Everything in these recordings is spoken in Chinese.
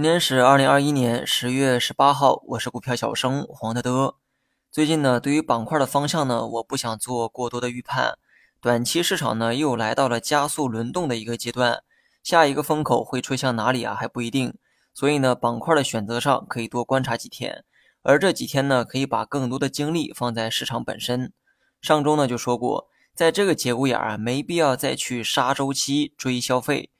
今天是二零二一年十月十八号，我是股票小生黄德德。最近呢，对于板块的方向呢，我不想做过多的预判。短期市场呢，又来到了加速轮动的一个阶段，下一个风口会吹向哪里啊，还不一定。所以呢，板块的选择上可以多观察几天，而这几天呢，可以把更多的精力放在市场本身。上周呢就说过，在这个节骨眼儿啊，没必要再去杀周期追消费。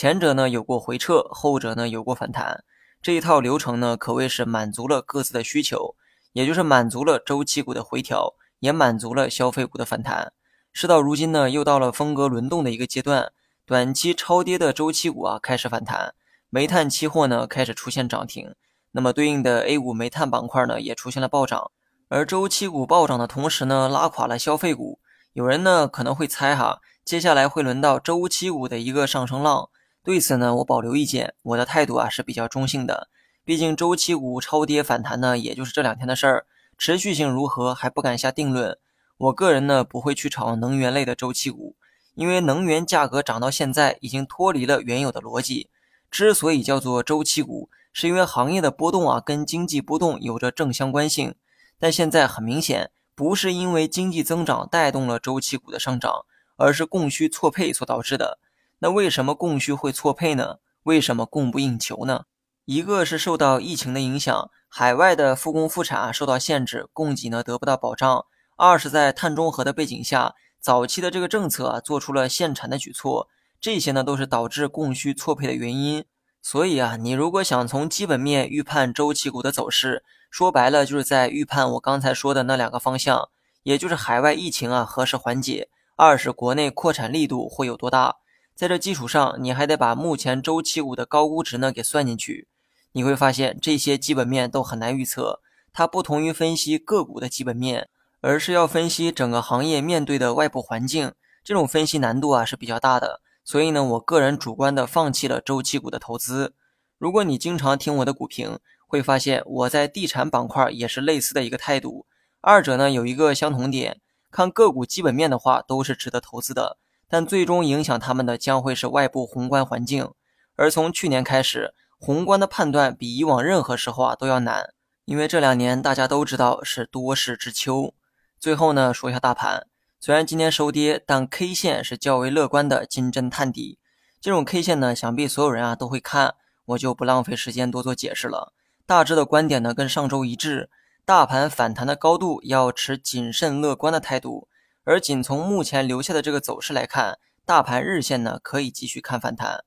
前者呢有过回撤，后者呢有过反弹，这一套流程呢可谓是满足了各自的需求，也就是满足了周期股的回调，也满足了消费股的反弹。事到如今呢，又到了风格轮动的一个阶段，短期超跌的周期股啊开始反弹，煤炭期货呢开始出现涨停，那么对应的 A 股煤炭板块呢也出现了暴涨，而周期股暴涨的同时呢，拉垮了消费股。有人呢可能会猜哈，接下来会轮到周期股的一个上升浪。对此呢，我保留意见。我的态度啊是比较中性的，毕竟周期股超跌反弹呢，也就是这两天的事儿，持续性如何还不敢下定论。我个人呢不会去炒能源类的周期股，因为能源价格涨到现在已经脱离了原有的逻辑。之所以叫做周期股，是因为行业的波动啊跟经济波动有着正相关性。但现在很明显，不是因为经济增长带动了周期股的上涨，而是供需错配所导致的。那为什么供需会错配呢？为什么供不应求呢？一个是受到疫情的影响，海外的复工复产受到限制，供给呢得不到保障；二是，在碳中和的背景下，早期的这个政策啊做出了限产的举措，这些呢都是导致供需错配的原因。所以啊，你如果想从基本面预判周期股的走势，说白了就是在预判我刚才说的那两个方向，也就是海外疫情啊何时缓解，二是国内扩产力度会有多大。在这基础上，你还得把目前周期股的高估值呢给算进去，你会发现这些基本面都很难预测。它不同于分析个股的基本面，而是要分析整个行业面对的外部环境，这种分析难度啊是比较大的。所以呢，我个人主观的放弃了周期股的投资。如果你经常听我的股评，会发现我在地产板块也是类似的一个态度。二者呢有一个相同点，看个股基本面的话，都是值得投资的。但最终影响他们的将会是外部宏观环境，而从去年开始，宏观的判断比以往任何时候啊都要难，因为这两年大家都知道是多事之秋。最后呢，说一下大盘，虽然今天收跌，但 K 线是较为乐观的金针探底。这种 K 线呢，想必所有人啊都会看，我就不浪费时间多做解释了。大致的观点呢跟上周一致，大盘反弹的高度要持谨慎乐观的态度。而仅从目前留下的这个走势来看，大盘日线呢可以继续看反弹。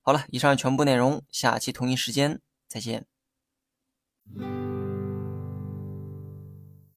好了，以上全部内容，下期同一时间再见。